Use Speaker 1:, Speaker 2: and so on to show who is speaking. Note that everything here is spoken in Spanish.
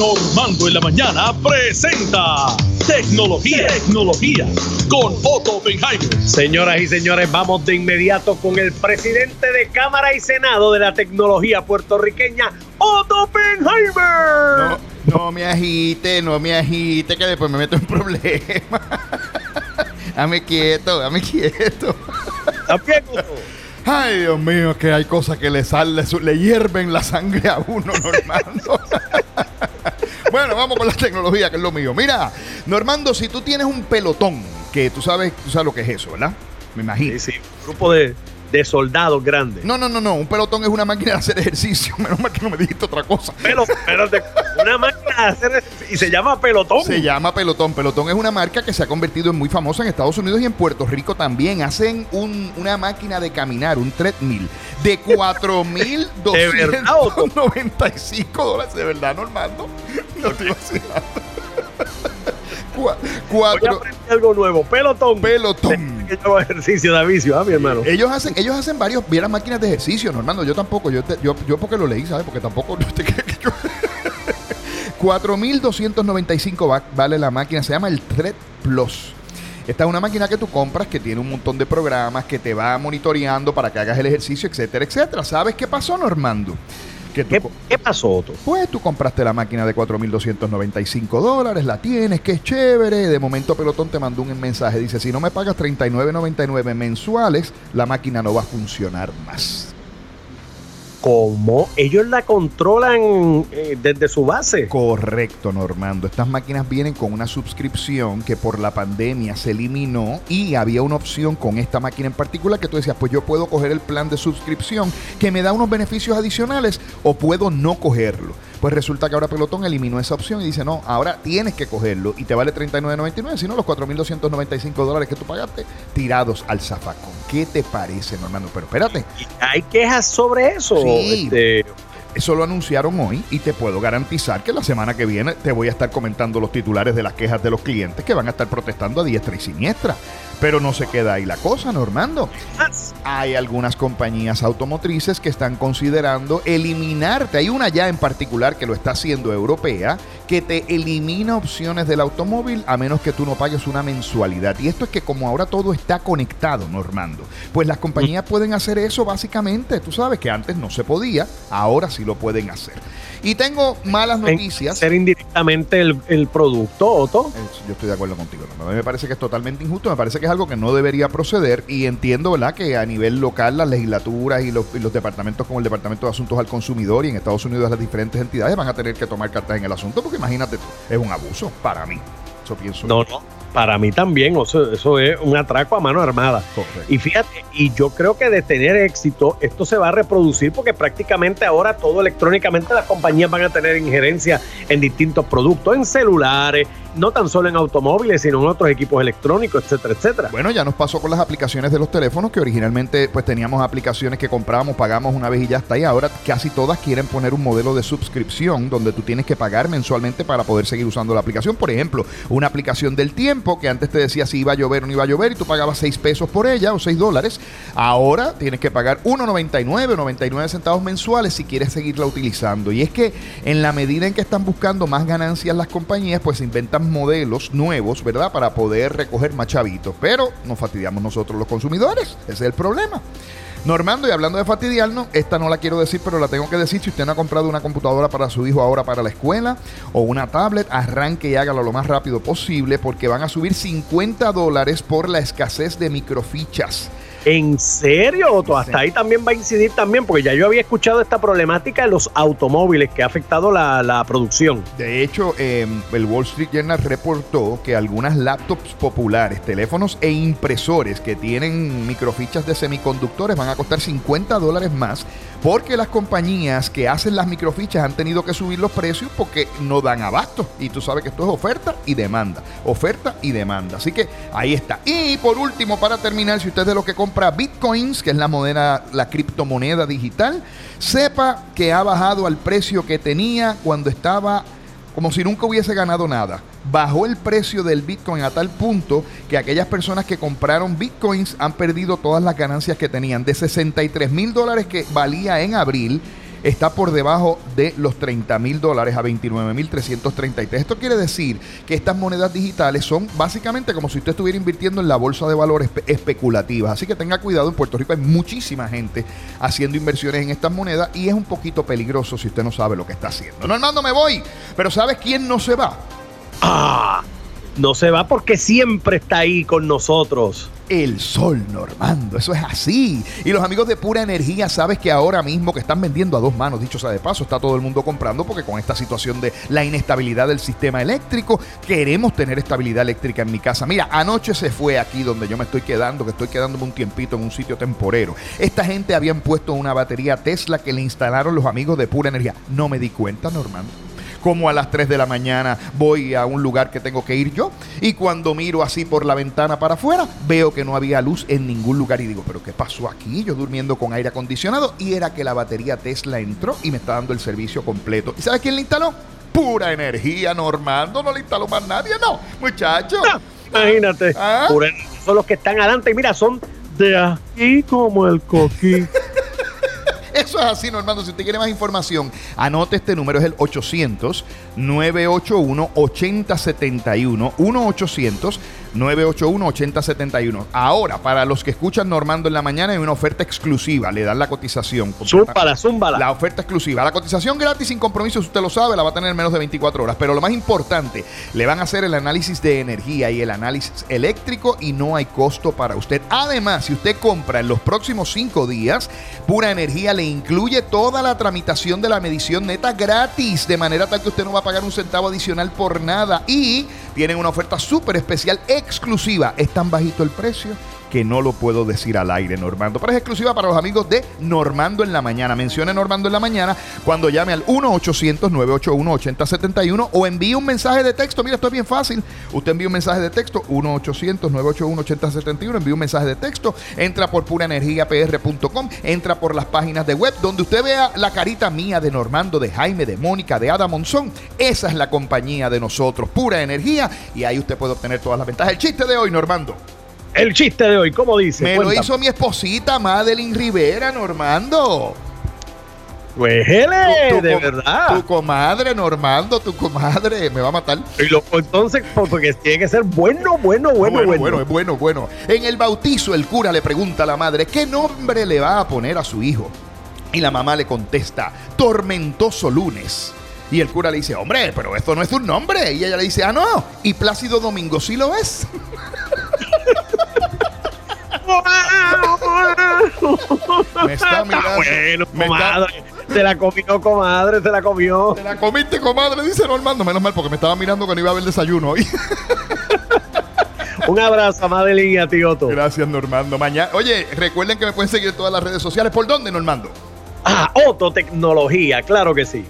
Speaker 1: Normando en la mañana presenta Tecnología, Tecnología con Otto Oppenheimer.
Speaker 2: Señoras y señores, vamos de inmediato con el presidente de Cámara y Senado de la tecnología puertorriqueña, Otto Oppenheimer.
Speaker 3: No, no me agite, no me agite, que después me meto en problemas. dame quieto, dame quieto. Ay, Dios mío, que hay cosas que le salen, le hierven la sangre a uno, Normando. Bueno, vamos con la tecnología, que es lo mío. Mira, Normando, si tú tienes un pelotón, que tú sabes, tú sabes lo que es eso, ¿verdad? Me imagino.
Speaker 2: Sí, sí, un grupo de, de soldados grandes.
Speaker 3: No, no, no, no. Un pelotón es una máquina de hacer ejercicio. Menos mal que no me dijiste otra cosa.
Speaker 2: Pero, pero de- una máquina de hacer y se llama pelotón.
Speaker 3: Se llama Pelotón. Pelotón es una marca que se ha convertido en muy famosa en Estados Unidos y en Puerto Rico también. Hacen un- una máquina de caminar, un treadmill, de
Speaker 2: ¿De verdad, Otto?
Speaker 3: 4.295 dólares. ¿De verdad, Normando? No
Speaker 2: Voy a
Speaker 3: Cuatro.
Speaker 2: algo nuevo. Pelotón.
Speaker 3: Pelotón.
Speaker 2: Que yo hago ejercicio de ¿ah, mi hermano?
Speaker 3: Ellos hacen, ellos hacen varios, vieras máquinas de ejercicio, Normando. Yo tampoco, yo, te- yo, yo porque lo leí, ¿sabes? Porque tampoco no te crees que yo. 4.295 va- vale la máquina, se llama el Thread Plus. Esta es una máquina que tú compras que tiene un montón de programas que te va monitoreando para que hagas el ejercicio, etcétera, etcétera. ¿Sabes qué pasó, Normando? Que tú
Speaker 2: ¿Qué,
Speaker 3: co-
Speaker 2: qué pasó, Otto?
Speaker 3: pues tú compraste la máquina de 4.295 dólares, la tienes, que es chévere. De momento Pelotón te mandó un mensaje, dice, si no me pagas 39.99 mensuales, la máquina no va a funcionar más.
Speaker 2: ¿Cómo? Ellos la controlan eh, desde su base.
Speaker 3: Correcto, Normando. Estas máquinas vienen con una suscripción que por la pandemia se eliminó y había una opción con esta máquina en particular que tú decías, pues yo puedo coger el plan de suscripción que me da unos beneficios adicionales o puedo no cogerlo. Pues resulta que ahora Pelotón eliminó esa opción y dice, no, ahora tienes que cogerlo y te vale 39.99, sino los 4.295 dólares que tú pagaste tirados al zafacón. ¿Qué te parece, Normando? Pero espérate,
Speaker 2: Hay quejas sobre eso.
Speaker 3: Sí.
Speaker 2: este,
Speaker 3: Eso lo anunciaron hoy y te puedo garantizar que la semana que viene te voy a estar comentando los titulares de las quejas de los clientes que van a estar protestando a diestra y siniestra. Pero no se queda ahí la cosa, Normando. Hay algunas compañías automotrices que están considerando eliminarte. Hay una ya en particular que lo está haciendo europea, que te elimina opciones del automóvil a menos que tú no pagues una mensualidad. Y esto es que como ahora todo está conectado, Normando, pues las compañías pueden hacer eso básicamente. Tú sabes que antes no se podía, ahora sí lo pueden hacer. Y tengo malas noticias.
Speaker 2: Ser indirectamente el, el producto, Otto.
Speaker 3: Yo estoy de acuerdo contigo. A mí me parece que es totalmente injusto, me parece que es algo que no debería proceder y entiendo, ¿verdad?, que a nivel local las legislaturas y los, y los departamentos como el Departamento de Asuntos al Consumidor y en Estados Unidos las diferentes entidades van a tener que tomar cartas en el asunto porque imagínate es un abuso para mí. Eso pienso.
Speaker 2: No, no. Para mí también, o sea, eso es un atraco a mano armada.
Speaker 3: Correcto.
Speaker 2: Y fíjate, y yo creo que de tener éxito, esto se va a reproducir porque prácticamente ahora todo electrónicamente las compañías van a tener injerencia en distintos productos, en celulares, no tan solo en automóviles, sino en otros equipos electrónicos, etcétera, etcétera.
Speaker 3: Bueno, ya nos pasó con las aplicaciones de los teléfonos que originalmente pues teníamos aplicaciones que comprábamos, pagamos una vez y ya está ahí. Ahora casi todas quieren poner un modelo de suscripción donde tú tienes que pagar mensualmente para poder seguir usando la aplicación. Por ejemplo, una aplicación del tiempo que antes te decía si iba a llover o no iba a llover y tú pagabas 6 pesos por ella o 6 dólares. Ahora tienes que pagar 1.99 o 99 centavos mensuales si quieres seguirla utilizando. Y es que en la medida en que están buscando más ganancias las compañías, pues inventan modelos nuevos, ¿verdad? Para poder recoger más chavitos. Pero nos fastidiamos nosotros los consumidores. Ese es el problema. Normando, y hablando de fastidiarnos, esta no la quiero decir, pero la tengo que decir. Si usted no ha comprado una computadora para su hijo ahora para la escuela o una tablet, arranque y hágalo lo más rápido posible porque van a subir 50 dólares por la escasez de microfichas.
Speaker 2: ¿En serio?
Speaker 3: Sí.
Speaker 2: Hasta ahí también va a incidir también, porque ya yo había escuchado esta problemática en los automóviles que ha afectado la, la producción.
Speaker 3: De hecho, eh, el Wall Street Journal reportó que algunas laptops populares, teléfonos e impresores que tienen microfichas de semiconductores van a costar 50 dólares más porque las compañías que hacen las microfichas han tenido que subir los precios porque no dan abasto. Y tú sabes que esto es oferta y demanda. Oferta y demanda. Así que ahí está. Y por último, para terminar, si usted es de los que compra bitcoins, que es la moneda, la criptomoneda digital, sepa que ha bajado al precio que tenía cuando estaba como si nunca hubiese ganado nada. Bajó el precio del Bitcoin a tal punto que aquellas personas que compraron Bitcoins han perdido todas las ganancias que tenían. De 63 mil dólares que valía en abril, está por debajo de los 30 mil dólares a 29 mil 333. Esto quiere decir que estas monedas digitales son básicamente como si usted estuviera invirtiendo en la bolsa de valores especulativas. Así que tenga cuidado, en Puerto Rico hay muchísima gente haciendo inversiones en estas monedas y es un poquito peligroso si usted no sabe lo que está haciendo. Normando, me voy, pero ¿sabes quién no se va?
Speaker 2: Ah, no se va porque siempre está ahí con nosotros
Speaker 3: el sol, Normando. Eso es así. Y los amigos de Pura Energía, sabes que ahora mismo que están vendiendo a dos manos, dicho sea de paso, está todo el mundo comprando porque con esta situación de la inestabilidad del sistema eléctrico, queremos tener estabilidad eléctrica en mi casa. Mira, anoche se fue aquí donde yo me estoy quedando, que estoy quedándome un tiempito en un sitio temporero. Esta gente habían puesto una batería Tesla que le instalaron los amigos de Pura Energía. No me di cuenta, Normando como a las 3 de la mañana voy a un lugar que tengo que ir yo y cuando miro así por la ventana para afuera veo que no había luz en ningún lugar y digo, pero ¿qué pasó aquí? Yo durmiendo con aire acondicionado y era que la batería Tesla entró y me está dando el servicio completo. ¿Y sabes quién le instaló? Pura energía, Normando, no le instaló más nadie, no, muchacho.
Speaker 2: imagínate, ¿Ah? son los que están adelante, mira, son de aquí como el coquí.
Speaker 3: Es así, Normando. Si usted quiere más información, anote este número, es el 800-981-8071. 1-800 981-8071. Ahora, para los que escuchan Normando en la mañana, hay una oferta exclusiva. Le dan la cotización.
Speaker 2: Zúmbala, zúmbala.
Speaker 3: La oferta exclusiva. La cotización gratis sin compromiso, usted lo sabe, la va a tener en menos de 24 horas. Pero lo más importante, le van a hacer el análisis de energía y el análisis eléctrico y no hay costo para usted. Además, si usted compra en los próximos 5 días, Pura Energía le incluye toda la tramitación de la medición neta gratis. De manera tal que usted no va a pagar un centavo adicional por nada. Y tienen una oferta súper especial exclusiva. Es tan bajito el precio que no lo puedo decir al aire, Normando. Pero es exclusiva para los amigos de Normando en la mañana. Mencione Normando en la mañana cuando llame al 1-800-981-8071 o envíe un mensaje de texto. Mira, esto es bien fácil. Usted envía un mensaje de texto, 1-800-981-8071, envía un mensaje de texto, entra por puraenergiapr.com, entra por las páginas de web donde usted vea la carita mía de Normando, de Jaime, de Mónica, de Ada Monzón. Esa es la compañía de nosotros, pura energía, y ahí usted puede obtener todas las ventajas. El chiste de hoy, Normando.
Speaker 2: El chiste de hoy, ¿cómo dice?
Speaker 3: Me lo hizo mi esposita Madeline Rivera, Normando.
Speaker 2: Pues de verdad.
Speaker 3: Tu comadre, Normando, tu comadre, me va a matar.
Speaker 2: Y lo, entonces, porque tiene que ser bueno, bueno, bueno, bueno.
Speaker 3: Bueno, bueno, bueno. En el bautizo, el cura le pregunta a la madre, ¿qué nombre le va a poner a su hijo? Y la mamá le contesta, Tormentoso Lunes. Y el cura le dice, hombre, pero esto no es un nombre. Y ella le dice, ah, no. Y Plácido Domingo sí lo es.
Speaker 2: me está mirando. Bueno, comadre. Se la comió, comadre, se la comió.
Speaker 3: Se la comiste, comadre, dice Normando. Menos mal, porque me estaba mirando que no iba a haber desayuno hoy.
Speaker 2: Un abrazo a Madeline y a.
Speaker 3: Gracias, Normando. Mañana, oye, recuerden que me pueden seguir en todas las redes sociales. ¿Por dónde, Normando?
Speaker 2: Ah, Otto Tecnología, claro que sí.